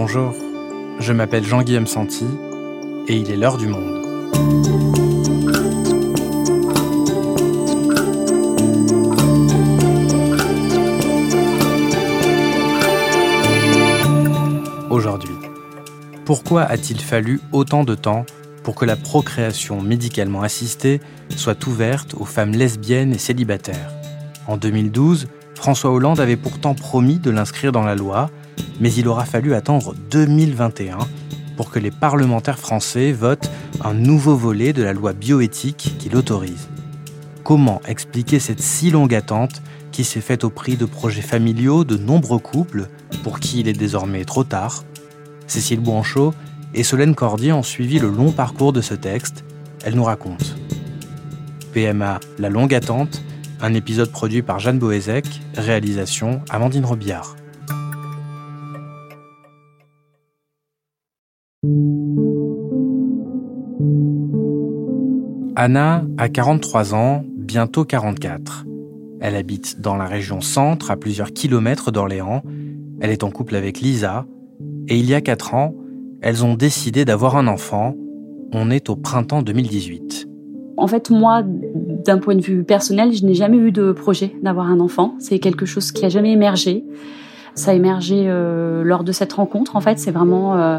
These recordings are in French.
Bonjour, je m'appelle Jean-Guillaume Santi et il est l'heure du monde. Aujourd'hui, pourquoi a-t-il fallu autant de temps pour que la procréation médicalement assistée soit ouverte aux femmes lesbiennes et célibataires? En 2012, François Hollande avait pourtant promis de l'inscrire dans la loi, mais il aura fallu attendre 2021 pour que les parlementaires français votent un nouveau volet de la loi bioéthique qui l'autorise. Comment expliquer cette si longue attente qui s'est faite au prix de projets familiaux de nombreux couples pour qui il est désormais trop tard? Cécile Bouanchot et Solène Cordier ont suivi le long parcours de ce texte. Elle nous raconte. PMA, la longue attente, un épisode produit par Jeanne Boézek, réalisation Amandine Robillard. Anna a 43 ans, bientôt 44. Elle habite dans la région centre, à plusieurs kilomètres d'Orléans. Elle est en couple avec Lisa. Et il y a 4 ans, elles ont décidé d'avoir un enfant. On est au printemps 2018. En fait, moi, d'un point de vue personnel, je n'ai jamais eu de projet d'avoir un enfant. C'est quelque chose qui a jamais émergé. Ça a émergé euh, lors de cette rencontre. En fait, c'est vraiment euh,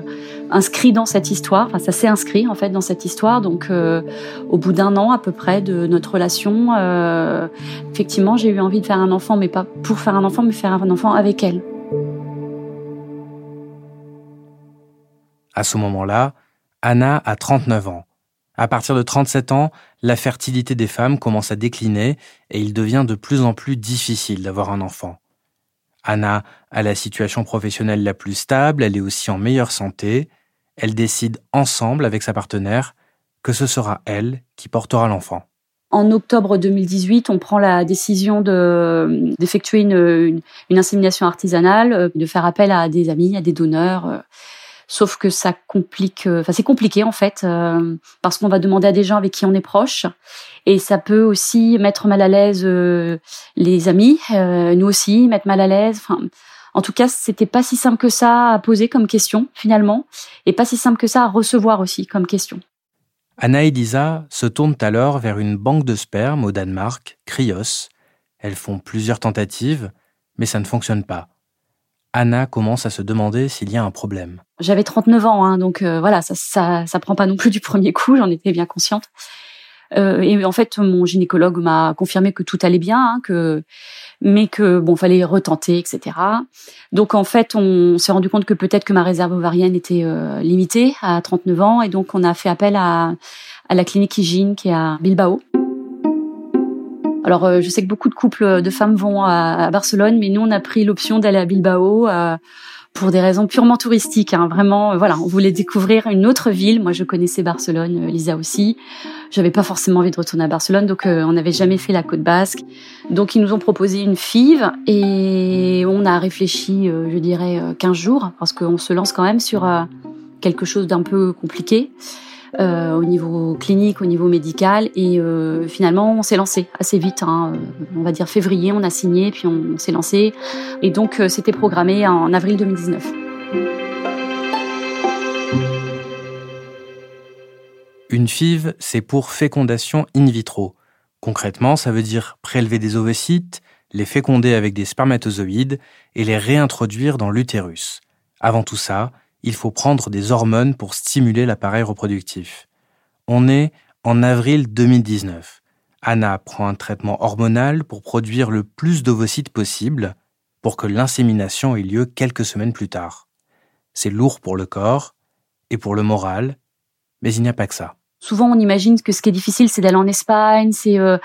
inscrit dans cette histoire. Enfin, ça s'est inscrit en fait dans cette histoire. Donc, euh, au bout d'un an à peu près de notre relation, effectivement, j'ai eu envie de faire un enfant, mais pas pour faire un enfant, mais faire un enfant avec elle. À ce moment-là, Anna a 39 ans. À partir de 37 ans, la fertilité des femmes commence à décliner et il devient de plus en plus difficile d'avoir un enfant. Anna a la situation professionnelle la plus stable, elle est aussi en meilleure santé. Elle décide ensemble avec sa partenaire que ce sera elle qui portera l'enfant. En octobre 2018, on prend la décision d'effectuer une, une, insémination artisanale, de faire appel à des amis, à des donneurs. Sauf que ça complique, euh, enfin c'est compliqué en fait, euh, parce qu'on va demander à des gens avec qui on est proche, et ça peut aussi mettre mal à l'aise euh, les amis, nous aussi mettre mal à l'aise. Enfin, en tout cas, c'était pas si simple que ça à poser comme question finalement, et pas si simple que ça à recevoir aussi comme question. Anna et Lisa se tournent alors vers une banque de sperme au Danemark, Krios. Elles font plusieurs tentatives, mais ça ne fonctionne pas. Anna commence à se demander s'il y a un problème. J'avais 39 ans, hein, donc euh, voilà, ça, ça, ça prend pas non plus du premier coup, j'en étais bien consciente. Euh, et en fait, mon gynécologue m'a confirmé que tout allait bien, hein, que mais que bon, fallait retenter, etc. Donc en fait, on s'est rendu compte que peut-être que ma réserve ovarienne était euh, limitée à 39 ans, et donc on a fait appel à, à la clinique Hygiene qui est à Bilbao. Alors, euh, je sais que beaucoup de couples de femmes vont à, Barcelone, mais nous, on a pris l'option d'aller à Bilbao euh, pour des raisons purement touristiques. Hein. Vraiment, euh, voilà, on voulait découvrir une autre ville. Moi, je connaissais Barcelone, Lisa aussi. J'avais pas forcément envie de retourner à Barcelone, donc on n'avait jamais fait la côte basque. Donc, ils nous ont proposé une FIV et on a réfléchi, je dirais, 15 jours, parce qu'on se lance quand même sur quelque chose d'un peu compliqué. Euh, au niveau clinique, au niveau médical. Et euh, finalement, on s'est lancé assez vite. Hein. On va dire février, on a signé, puis on, s'est lancé. Et donc, euh, c'était programmé en avril 2019. Une FIV, c'est pour fécondation in vitro. Concrètement, ça veut dire prélever des ovocytes, les féconder avec des spermatozoïdes et les réintroduire dans l'utérus. Avant tout ça, il faut prendre des hormones pour stimuler l'appareil reproductif. On est en avril 2019. Anna prend un traitement hormonal pour produire le plus d'ovocytes possible pour que l'insémination ait lieu quelques semaines plus tard. C'est lourd pour le corps et pour le moral, mais il n'y a pas que ça. Souvent, on imagine que ce qui est difficile, c'est d'aller en Espagne, c'est euh,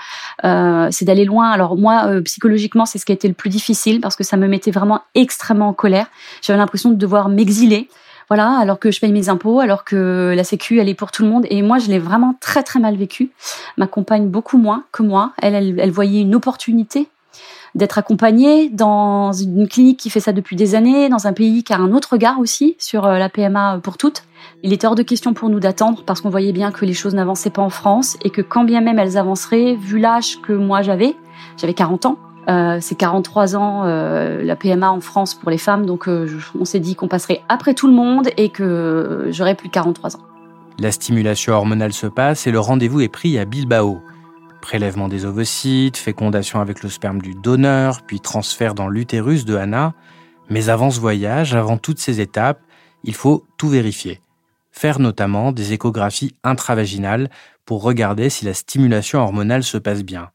euh d'aller loin. Alors moi, euh, psychologiquement, c'est ce qui a été le plus difficile parce que ça me mettait vraiment extrêmement en colère. J'avais l'impression de devoir m'exiler voilà, alors que je paye mes impôts, alors que la Sécu, elle est pour tout le monde. Et moi, je l'ai vraiment très, très mal vécu. Ma compagne, beaucoup moins que moi. Elle, elle, elle voyait une opportunité d'être accompagnée dans une clinique qui fait ça depuis des années, dans un pays qui a un autre regard aussi sur euh, la PMA pour toutes. Il était hors de question pour nous d'attendre parce qu'on voyait bien que les choses n'avançaient pas en France et que quand bien même elles avanceraient, vu l'âge que moi j'avais, j'avais 40 ans, Euh, c'est 43 ans euh, la PMA en France pour les femmes, donc euh, on s'est dit qu'on passerait après tout le monde et que j'aurais plus de 43 ans. La stimulation hormonale se passe et le rendez-vous est pris à Bilbao. Prélèvement des ovocytes, fécondation avec le sperme du donneur, puis transfert dans l'utérus de Anna. Mais avant ce voyage, avant toutes ces étapes, il faut tout vérifier. Faire notamment des échographies intravaginales pour regarder si la stimulation hormonale se passe bien.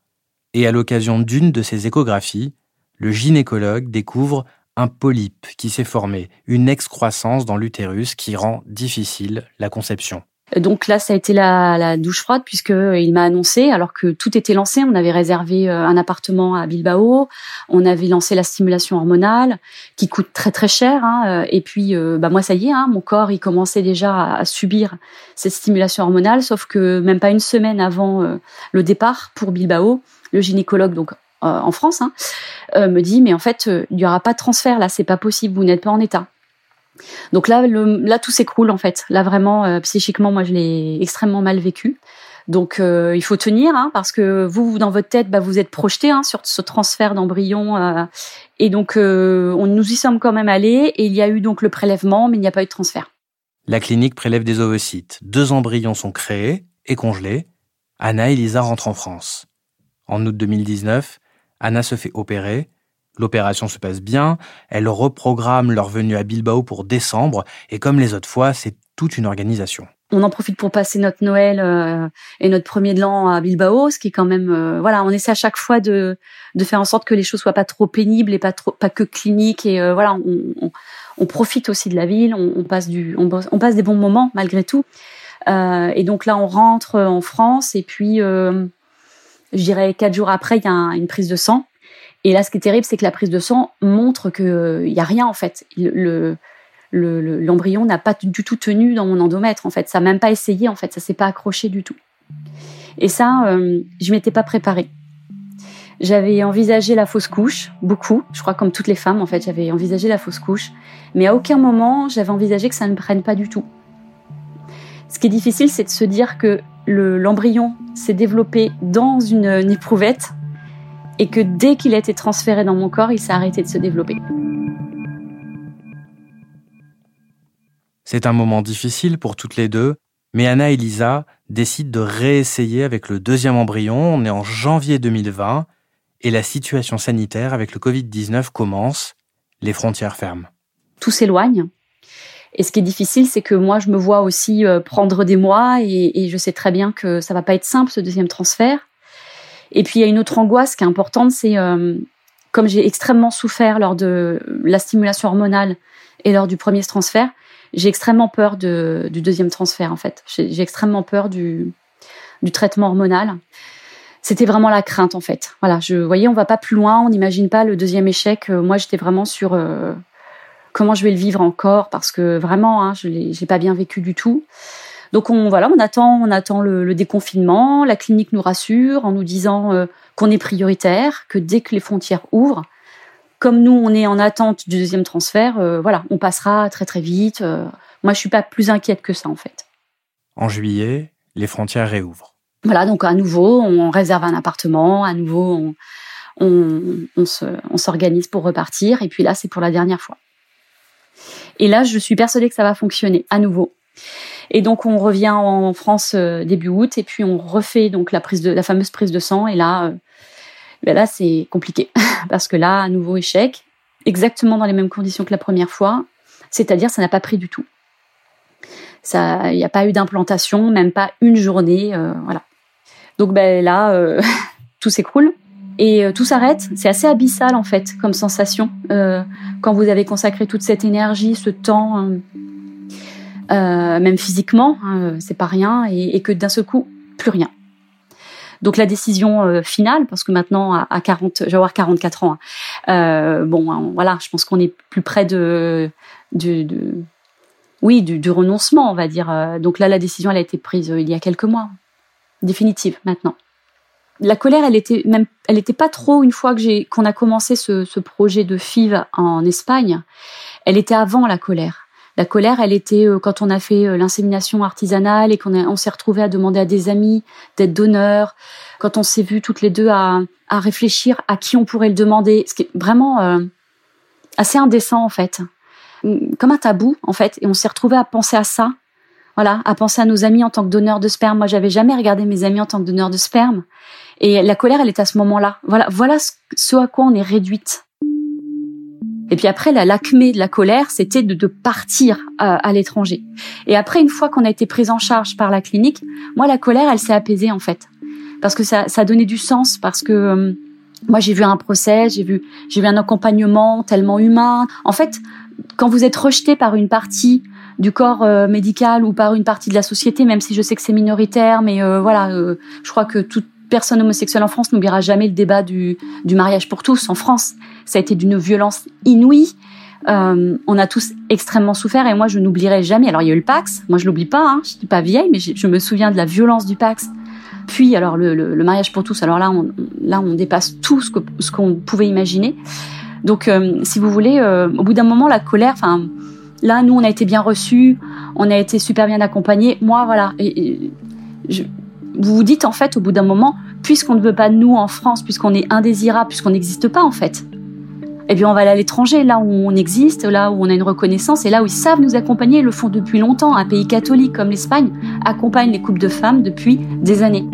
Et à l'occasion d'une de ces échographies, le gynécologue découvre un polype qui s'est formé, une excroissance dans l'utérus qui rend difficile la conception. Donc là, ça a été la, la douche froide puisque euh, il m'a annoncé, alors que tout était lancé, on avait réservé euh, un appartement à Bilbao, on avait lancé la stimulation hormonale qui coûte très très cher. Hein, euh, et puis, bah moi, ça y est, hein, mon corps, il commençait déjà à, subir cette stimulation hormonale, sauf que même pas une semaine avant le départ pour Bilbao, le gynécologue donc en France hein, me dit mais en fait il n'y aura pas de transfert là, c'est pas possible, vous n'êtes pas en état. Donc là, là tout s'écroule en fait. Là vraiment, euh, psychiquement, moi je l'ai extrêmement mal vécu. Donc euh, il faut tenir hein, parce que vous, dans votre tête, bah, vous êtes projeté hein, sur ce transfert d'embryon euh, et donc on nous y sommes quand même allés et il y a eu donc le prélèvement, mais il n'y a pas eu de transfert. La clinique prélève des ovocytes. Deux embryons sont créés et congelés. Anna et Lisa rentrent en France. En août 2019, Anna se fait opérer L'opération se passe bien, elles reprogramment leur venue à Bilbao pour décembre, et comme les autres fois, c'est toute une organisation. On en profite pour passer notre Noël euh, et notre premier de l'an à Bilbao, ce qui est quand même, euh, voilà, on essaie à chaque fois de, faire en sorte que les choses soient pas trop pénibles et pas trop, que cliniques, et euh, voilà, on, profite aussi de la ville, on, passe des bons moments malgré tout. et donc là, on rentre en France, et puis, je dirais quatre jours après, il y a une prise de sang. Et là, ce qui est terrible, c'est que la prise de sang montre qu'il n'y euh, a rien en fait. Le, l'embryon n'a pas du tout tenu dans mon endomètre en fait. Ça n'a même pas essayé en fait. Ça s'est pas accroché du tout. Et ça, euh, je m'étais pas préparée. J'avais envisagé la fausse couche, beaucoup. Je crois comme toutes les femmes en fait, j'avais envisagé la fausse couche, mais à aucun moment j'avais envisagé que ça ne prenne pas du tout. Ce qui est difficile, c'est de se dire que l'embryon s'est développé dans une, une éprouvette et que dès qu'il a été transféré dans mon corps, il s'est arrêté de se développer. C'est un moment difficile pour toutes les deux, mais Anna et Lisa décident de réessayer avec le deuxième embryon. On est en janvier 2020 et la situation sanitaire avec le Covid-19 commence. Les frontières ferment. Tout s'éloigne. Et ce qui est difficile, c'est que moi, je me vois aussi euh, prendre des mois et, et, je sais très bien que ça va pas être simple, ce deuxième transfert. Et puis il y a une autre angoisse qui est importante, c'est euh, comme j'ai extrêmement souffert lors de la stimulation hormonale et lors du premier transfert, j'ai extrêmement peur du deuxième transfert en fait. J'ai extrêmement peur du, du traitement hormonal. C'était vraiment la crainte en fait. Voilà, je voyais, on va pas plus loin, on n'imagine pas le deuxième échec. Euh, moi, j'étais vraiment sur euh, comment je vais le vivre encore parce que vraiment, hein, je l'ai pas bien vécu du tout. Donc on voilà, on attend, on attend le, déconfinement. La clinique nous rassure en nous disant euh, qu'on est prioritaire, que dès que les frontières ouvrent, comme nous on est en attente du deuxième transfert, euh, voilà, on passera très très vite. Euh. moi je suis pas plus inquiète que ça en fait. En juillet, les frontières réouvrent. Voilà, donc à nouveau on réserve un appartement, à nouveau on, on s'organise pour repartir et puis là c'est pour la dernière fois. Et là je suis persuadée que ça va fonctionner à nouveau. Et donc on revient en France euh, début août et puis on refait donc la fameuse prise de sang et là euh, ben là c'est compliqué parce que là à nouveau échec exactement dans les mêmes conditions que la première fois, c'est-à-dire ça n'a pas pris du tout. Ça il n'y a pas eu d'implantation, même pas une journée euh, voilà. Donc ben là tout s'écroule et tout s'arrête. C'est assez abyssal en fait comme sensation quand vous avez consacré toute cette énergie, ce temps hein, même physiquement, hein, c'est pas rien, et, que d'un seul coup, plus rien. Donc la décision euh, finale, parce que maintenant à, 40, je vais avoir 44 ans. Hein, euh, bon, hein, voilà, je pense qu'on est plus près de, oui, du, renoncement, on va dire. Donc là, la décision, elle a été prise il y a quelques mois, définitive maintenant. La colère, elle était même, elle était pas trop une fois que qu'on a commencé ce projet de FIV en Espagne. Elle était avant la colère La colère, elle était euh, quand on a fait euh, l'insémination artisanale et qu'on on s'est retrouvé à demander à des amis d'être donneurs, quand on s'est vu toutes les deux à, à, réfléchir à qui on pourrait le demander, ce qui est vraiment euh, assez indécent en fait, comme un tabou en fait, et on s'est retrouvé à penser à ça, voilà, à penser à nos amis en tant que donneurs de sperme. Moi, j'avais jamais regardé mes amis en tant que donneurs de sperme, et la colère, elle est à ce moment-là. Voilà, voilà ce à quoi on est réduite. Et puis après, la l'acmé de la colère, c'était de, de, partir à, à l'étranger. Et après, une fois qu'on a été prise en charge par la clinique, moi, la colère, elle s'est apaisée en fait, parce que ça, ça donnait du sens, parce que euh, moi, j'ai vu un procès, j'ai vu, j'ai vu un accompagnement tellement humain. En fait, quand vous êtes rejeté par une partie du corps euh, médical ou par une partie de la société, même si je sais que c'est minoritaire, mais euh, voilà, je crois que toute personne homosexuelle en France n'oubliera jamais le débat du, mariage pour tous en France ça a été d'une violence inouïe. Euh, on a tous extrêmement souffert et moi je n'oublierai jamais. Alors il y a eu le Pax, moi je l'oublie pas, hein, je suis pas vieille, mais je, me souviens de la violence du Pax. Puis alors le, mariage pour tous. Alors là on, là on dépasse tout ce ce qu'on pouvait imaginer. Donc euh, si vous voulez, euh, au bout d'un moment la colère, enfin là nous on a été bien reçus, on a été super bien accompagnés. Moi voilà, et, vous vous dites en fait au bout d'un moment, puisqu'on ne veut pas de nous en France, puisqu'on est indésirable, puisqu'on n'existe pas en fait eh bien on va aller à l'étranger, là où on existe, là où on a une reconnaissance, et là où ils savent nous accompagner, ils le font depuis longtemps. Un pays catholique comme l'Espagne accompagne les couples de femmes depuis des années.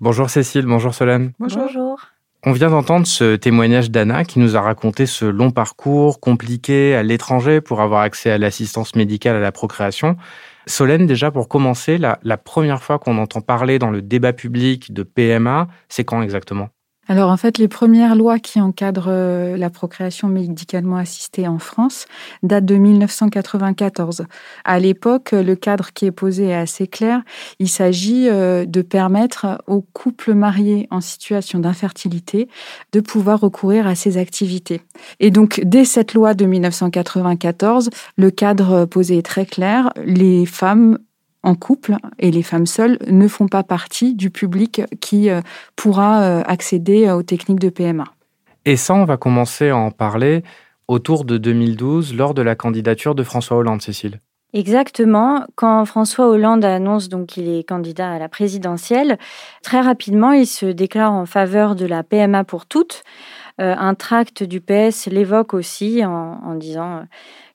Bonjour Cécile, bonjour Solène. Bonjour. On vient d'entendre ce témoignage d'Anna qui nous a raconté ce long parcours compliqué à l'étranger pour avoir accès à l'assistance médicale à la procréation. Solène, déjà pour commencer, la, la première fois qu'on entend parler dans le débat public de PMA, c'est quand exactement? Alors en fait, les premières lois qui encadrent euh, la procréation médicalement assistée en France datent de 1994. À l'époque, le cadre qui est posé est assez clair. Il s'agit euh, de permettre aux couples mariés en situation d'infertilité de pouvoir recourir à ces activités. Et donc, dès cette loi de 1994, le cadre posé est très clair. Les femmes en couple et les femmes seules ne font pas partie du public qui euh, pourra euh, accéder aux techniques de PMA. Et ça, on va commencer à en parler autour de 2012 lors de la candidature de François Hollande, Cécile. Exactement. Quand François Hollande annonce donc qu'il est candidat à la présidentielle, très rapidement, il se déclare en faveur de la PMA pour toutes. Euh, un tract du PS l'évoque aussi en disant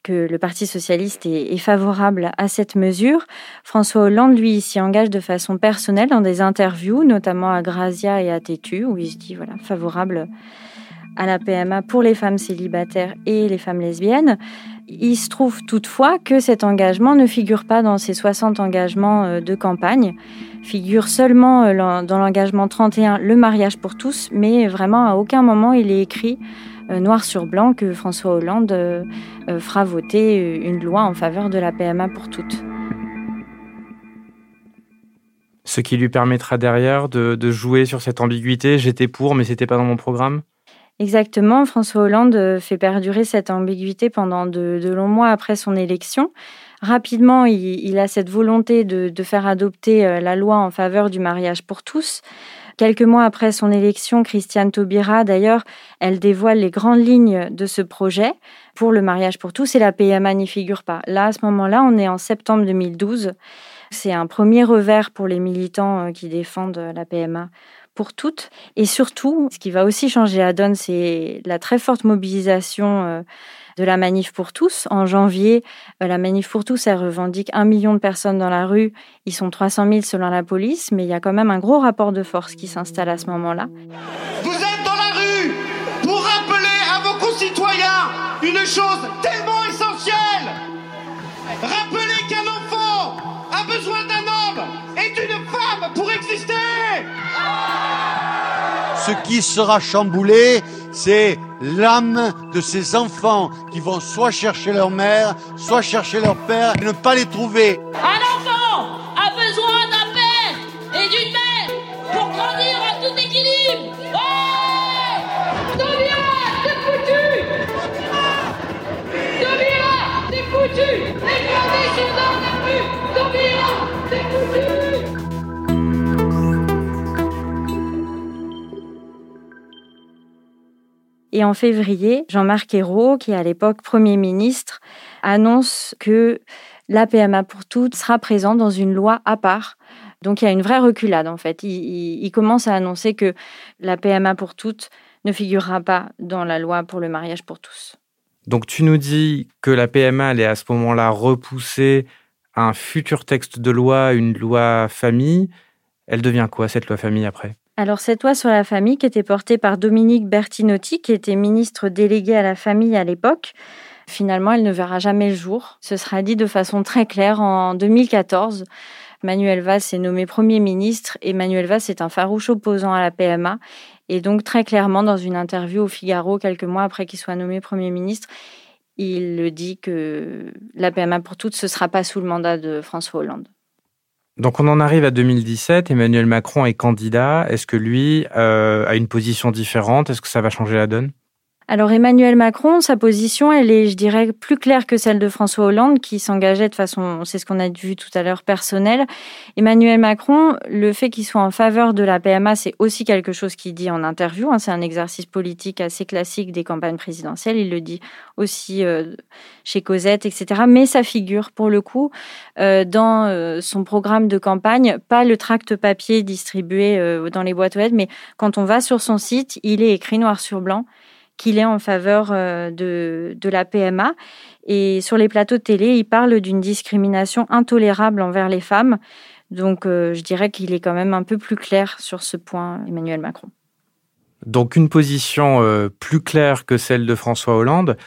que le Parti socialiste est, favorable à cette mesure. François Hollande, lui, s'y engage de façon personnelle dans des interviews, notamment à Grazia et à Tétu, où il se dit voilà, favorable à la PMA pour les femmes célibataires et les femmes lesbiennes. Il se trouve toutefois que cet engagement ne figure pas dans ces 60 engagements euh, de campagne, figure seulement euh, dans l'engagement 31, le mariage pour tous, mais vraiment à aucun moment il est écrit noir sur blanc que François Hollande euh, euh, fera voter une loi en faveur de la PMA pour toutes. Ce qui lui permettra derrière de, jouer sur cette ambiguïté, j'étais pour mais c'était pas dans mon programme? Exactement, François Hollande fait perdurer cette ambiguïté pendant de, longs mois après son élection. Rapidement, il, a cette volonté de, faire adopter la loi en faveur du mariage pour tous. Quelques mois après son élection, Christiane Taubira, d'ailleurs, elle dévoile les grandes lignes de ce projet pour le mariage pour tous et la PMA n'y figure pas. Là, à ce moment-là, on est en septembre 2012. C'est un premier revers pour les militants euh, qui défendent la PMA toutes. Et surtout, ce qui va aussi changer la donne, c'est la très forte mobilisation euh, de la manif pour tous. En janvier, euh, la manif pour tous, elle revendique un million de personnes dans la rue. Ils sont 300 000 selon la police, mais il y a quand même un gros rapport de force qui s'installe à ce moment-là. Vous êtes dans la rue pour rappeler à vos concitoyens une chose tellement essentielle. Ce qui sera chamboulé, c'est l'âme de ces enfants qui vont soit chercher leur mère, soit chercher leur père et ne pas les trouver. Et en février, Jean-Marc Ayrault, qui est à l'époque Premier ministre, annonce que la PMA pour toutes sera présente dans une loi à part. Donc il y a une vraie reculade en fait. Il, commence à annoncer que la PMA pour toutes ne figurera pas dans la loi pour le mariage pour tous. Donc tu nous dis que la PMA elle est à ce moment-là repoussée à un futur texte de loi, une loi famille. Elle devient quoi cette loi famille après? Alors cette loi sur la famille qui était portée par Dominique Bertinotti, qui était ministre délégué à la famille à l'époque, finalement elle ne verra jamais le jour. Ce sera dit de façon très claire en 2014. Manuel Valls est nommé Premier ministre et Manuel Valls est un farouche opposant à la PMA. Et donc très clairement dans une interview au Figaro quelques mois après qu'il soit nommé Premier ministre, il dit que la PMA pour toutes, ce ne sera pas sous le mandat de François Hollande. Donc on en arrive à 2017, Emmanuel Macron est candidat. Est-ce que lui euh, a une position différente? Est-ce que ça va changer la donne? Alors Emmanuel Macron, sa position, elle est, je dirais, plus claire que celle de François Hollande, qui s'engageait de façon, c'est ce qu'on a vu tout à l'heure, personnelle. Emmanuel Macron, le fait qu'il soit en faveur de la PMA, c'est aussi quelque chose qu'il dit en interview. Hein. c'est un exercice politique assez classique des campagnes présidentielles. Il le dit aussi euh, chez Cosette, etc. Mais ça figure, pour le coup, euh, dans euh, son programme de campagne, pas le tract papier distribué dans les boîtes aux lettres, mais quand on va sur son site, il est écrit noir sur blanc qu'il est en faveur euh, de, la PMA. Et sur les plateaux de télé, il parle d'une discrimination intolérable envers les femmes. Donc euh, je dirais qu'il est quand même un peu plus clair sur ce point, Emmanuel Macron. Donc une position euh, plus claire que celle de François Hollande.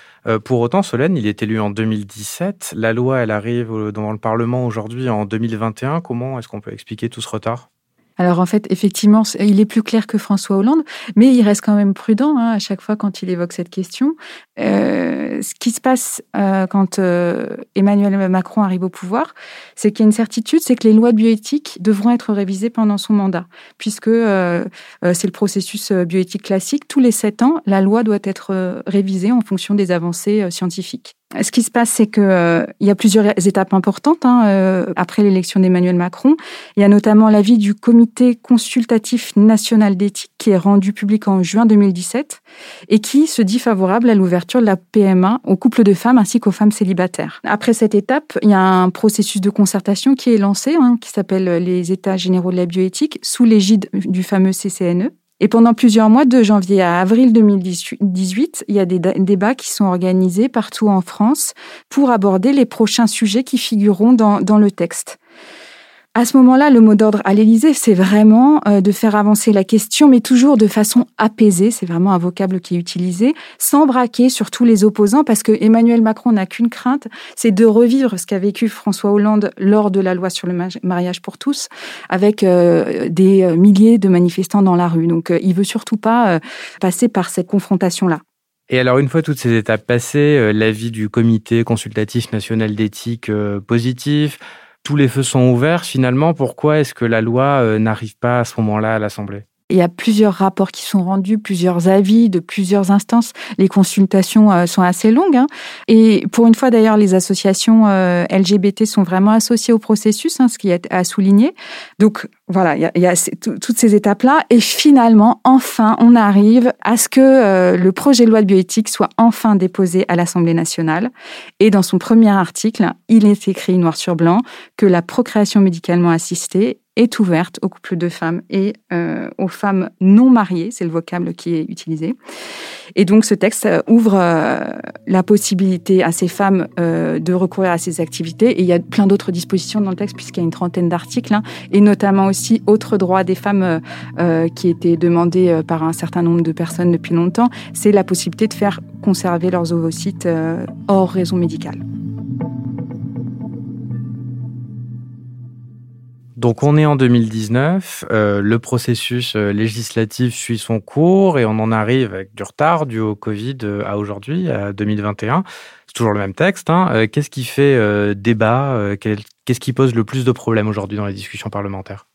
pour autant, Solène, il est élu en 2017. La loi, elle arrive dans le Parlement aujourd'hui en 2021. Comment est-ce qu'on peut expliquer tout ce retard? Alors en fait, effectivement, il est plus clair que François Hollande, mais il reste quand même prudent hein, à chaque fois quand il évoque cette question. Euh, ce qui se passe euh, quand euh, Emmanuel Macron arrive au pouvoir, c'est qu'il y a une certitude, c'est que les lois bioéthiques devront être révisées pendant son mandat, puisque c'est le processus bioéthique classique. Tous les sept ans, la loi doit être révisée en fonction des avancées scientifiques. Ce qui se passe, c'est que euh, il y a plusieurs étapes importantes hein, euh, après l'élection d'Emmanuel Macron. Il y a notamment l'avis du Comité consultatif national d'éthique qui est rendu public en juin 2017 et qui se dit favorable à l'ouverture de la PMA aux couples de femmes ainsi qu'aux femmes célibataires. Après cette étape, il y a un processus de concertation qui est lancé, hein, qui s'appelle les États généraux de la bioéthique, sous l'égide du fameux CCNE. Et pendant plusieurs mois, de janvier à avril 2018, il y a des débats qui sont organisés partout en France pour aborder les prochains sujets qui figureront dans, dans le texte. À ce moment-là, le mot d'ordre à l'Élysée, c'est vraiment euh, de faire avancer la question, mais toujours de façon apaisée. C'est vraiment un vocable qui est utilisé, sans braquer sur tous les opposants, parce que Emmanuel Macron n'a qu'une crainte, c'est de revivre ce qu'a vécu François Hollande lors de la loi sur le mariage pour tous, avec euh, des euh, milliers de manifestants dans la rue. Donc, il veut surtout pas passer par cette confrontation-là. Et alors, une fois toutes ces étapes passées, l'avis du Comité consultatif national d'éthique positif, tous les feux sont ouverts, finalement, pourquoi est-ce que la loi euh, n'arrive pas à ce moment-là à l'Assemblée? Il y a plusieurs rapports qui sont rendus, plusieurs avis de plusieurs instances. Les consultations euh, sont assez longues. Hein. Et pour une fois, d'ailleurs, les associations euh, LGBT sont vraiment associées au processus, hein, ce qui est à souligner. Donc, voilà, il y a, toutes ces étapes-là. Et finalement, enfin, on arrive à ce que euh, le projet de loi de bioéthique soit enfin déposé à l'Assemblée nationale. Et dans son premier article, il est écrit noir sur blanc que la procréation médicalement assistée est ouverte aux couples de femmes et euh, aux femmes non mariées, c'est le vocable qui est utilisé. Et donc ce texte euh, ouvre euh, la possibilité à ces femmes de recourir à ces activités. Et il y a plein d'autres dispositions dans le texte puisqu'il y a une trentaine d'articles, hein, et notamment aussi autres droits des femmes qui étaient demandés par un certain nombre de personnes depuis longtemps, c'est la possibilité de faire conserver leurs ovocytes hors raison médicale. Donc on est en 2019, euh, le processus euh, législatif suit son cours et on en arrive avec du retard dû au Covid euh, à aujourd'hui, à 2021. C'est toujours le même texte. Hein. Qu'est-ce qui fait débat Qu'est-ce qui pose le plus de problèmes aujourd'hui dans les discussions parlementaires?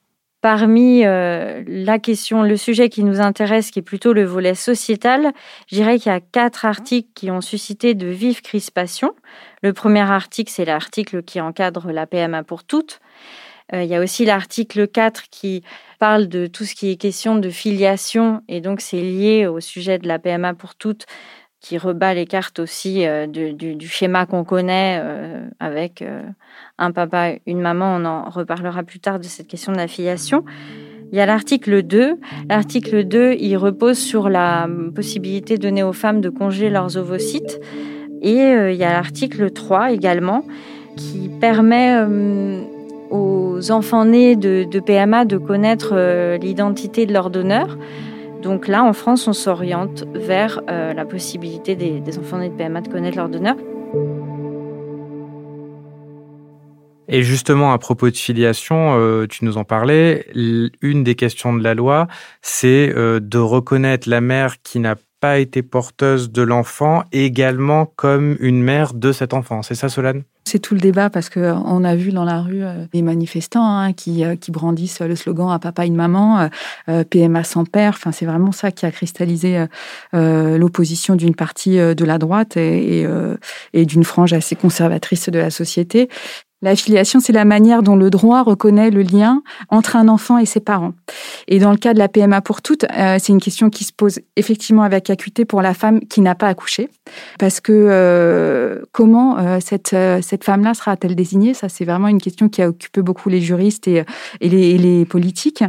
Parmi la question, le sujet qui nous intéresse, qui est plutôt le volet sociétal, je dirais qu'il y a quatre articles qui ont suscité de vives crispations. Le premier article, c'est l'article qui encadre la PMA pour toutes. Il y a aussi l'article 4 qui parle de tout ce qui est question de filiation et donc c'est lié au sujet de la PMA pour toutes qui rebat les cartes aussi du, du, schéma qu'on connaît avec un papa, une maman. On en reparlera plus tard de cette question de la filiation. Il y a l'article 2. L'article 2, il repose sur la possibilité donnée aux femmes de congeler leurs ovocytes. Et euh, il y a l'article 3 également, qui permet euh, aux enfants nés de, PMA de connaître euh, l'identité de leur donneur. Donc là, en France, on s'oriente vers la possibilité des, enfants nés de PMA de connaître leur donneur. Et justement, à propos de filiation, euh, tu nous en parlais, une des questions de la loi, c'est euh, de reconnaître la mère qui n'a pas été porteuse de l'enfant également comme une mère de cet enfant. C'est ça, Solane? C'est tout le débat parce que on a vu dans la rue euh, des manifestants hein, qui, qui, brandissent le slogan à papa une maman, PMA sans père. Enfin, c'est vraiment ça qui a cristallisé l'opposition d'une partie de la droite et d'une frange assez conservatrice de la société. La filiation, c'est la manière dont le droit reconnaît le lien entre un enfant et ses parents. Et dans le cas de la PMA pour toutes, euh, c'est une question qui se pose effectivement avec acuité pour la femme qui n'a pas accouché. Parce que euh, comment euh, cette, cette femme-là sera-t-elle désignée? Ça, c'est vraiment une question qui a occupé beaucoup les juristes et, les, et les, politiques.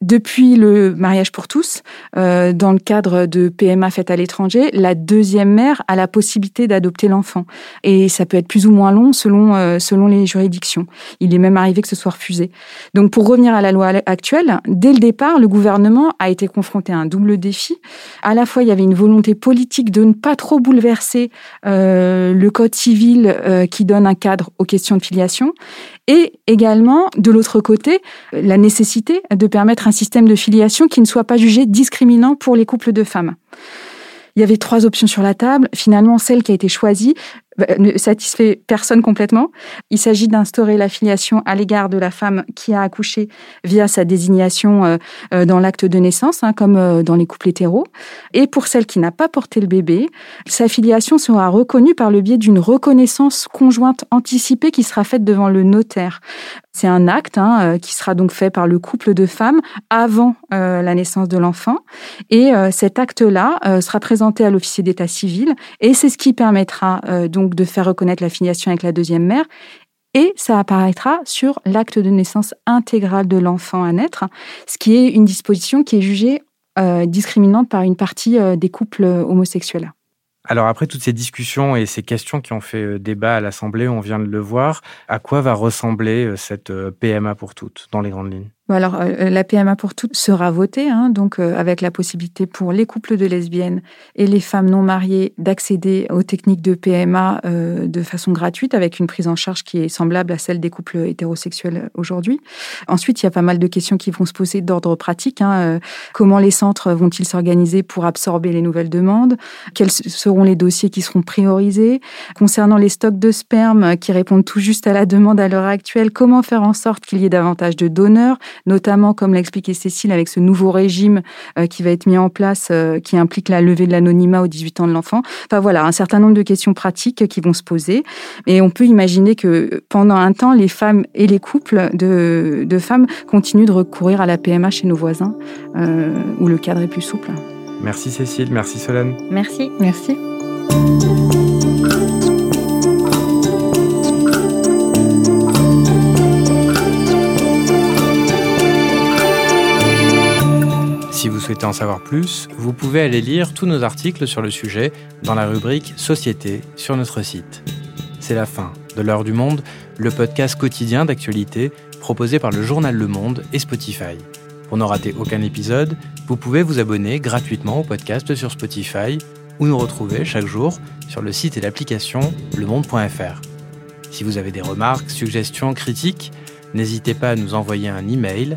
Depuis le mariage pour tous, dans le cadre de PMA faite à l'étranger, la deuxième mère a la possibilité d'adopter l'enfant. Et ça peut être plus ou moins long selon, selon les juridiction. Il est même arrivé que ce soit refusé. Donc pour revenir à la loi actuelle, dès le départ, le gouvernement a été confronté à un double défi. À la fois, il y avait une volonté politique de ne pas trop bouleverser euh, le code civil euh, qui donne un cadre aux questions de filiation, et également, de l'autre côté, la nécessité de permettre un système de filiation qui ne soit pas jugé discriminant pour les couples de femmes. Il y avait trois options sur la table. Finalement, celle qui a été choisie ne satisfait personne complètement. Il s'agit d'instaurer l'affiliation à l'égard de la femme qui a accouché via sa désignation euh, euh, dans l'acte de naissance, hein, comme euh, dans les couples hétéros. Et pour celle qui n'a pas porté le bébé, sa filiation sera reconnue par le biais d'une reconnaissance conjointe anticipée qui sera faite devant le notaire. C'est un acte hein, qui sera donc fait par le couple de femmes avant la naissance de l'enfant. Et cet acte-là sera présenté à l'officier d'état civil et c'est ce qui permettra donc de faire reconnaître la filiation avec la deuxième mère. Et ça apparaîtra sur l'acte de naissance intégral de l'enfant à naître, ce qui est une disposition qui est jugée euh, discriminante par une partie euh, des couples homosexuels. Alors après toutes ces discussions et ces questions qui ont fait euh, débat à l'Assemblée, on vient de le voir, à quoi va ressembler cette PMA pour toutes dans les grandes lignes? Alors, euh, la PMA pour toutes sera votée, hein, donc euh, avec la possibilité pour les couples de lesbiennes et les femmes non mariées d'accéder aux techniques de PMA euh, de façon gratuite, avec une prise en charge qui est semblable à celle des couples hétérosexuels aujourd'hui. Ensuite, il y a pas mal de questions qui vont se poser d'ordre pratique. Hein, comment les centres vont-ils s'organiser pour absorber les nouvelles demandes? Quels seront les dossiers qui seront priorisés? Concernant les stocks de sperme qui répondent tout juste à la demande à l'heure actuelle, comment faire en sorte qu'il y ait davantage de donneurs? Notamment, comme l'a expliqué Cécile, avec ce nouveau régime euh, qui va être mis en place, euh, qui implique la levée de l'anonymat aux 18 ans de l'enfant. Enfin voilà, un certain nombre de questions pratiques qui vont se poser. Et on peut imaginer que pendant un temps, les femmes et les couples de, de femmes continuent de recourir à la PMA chez nos voisins, euh, où le cadre est plus souple. Merci Cécile, merci Solène. Merci. Merci. Souhaitez en savoir plus, vous pouvez aller lire tous nos articles sur le sujet dans la rubrique Société sur notre site. C'est la fin de L'heure du monde, le podcast quotidien d'actualité proposé par le journal Le Monde et Spotify. Pour ne rater aucun épisode, vous pouvez vous abonner gratuitement au podcast sur Spotify ou nous retrouver chaque jour sur le site et l'application lemonde.fr. Si vous avez des remarques, suggestions, critiques, n'hésitez pas à nous envoyer un email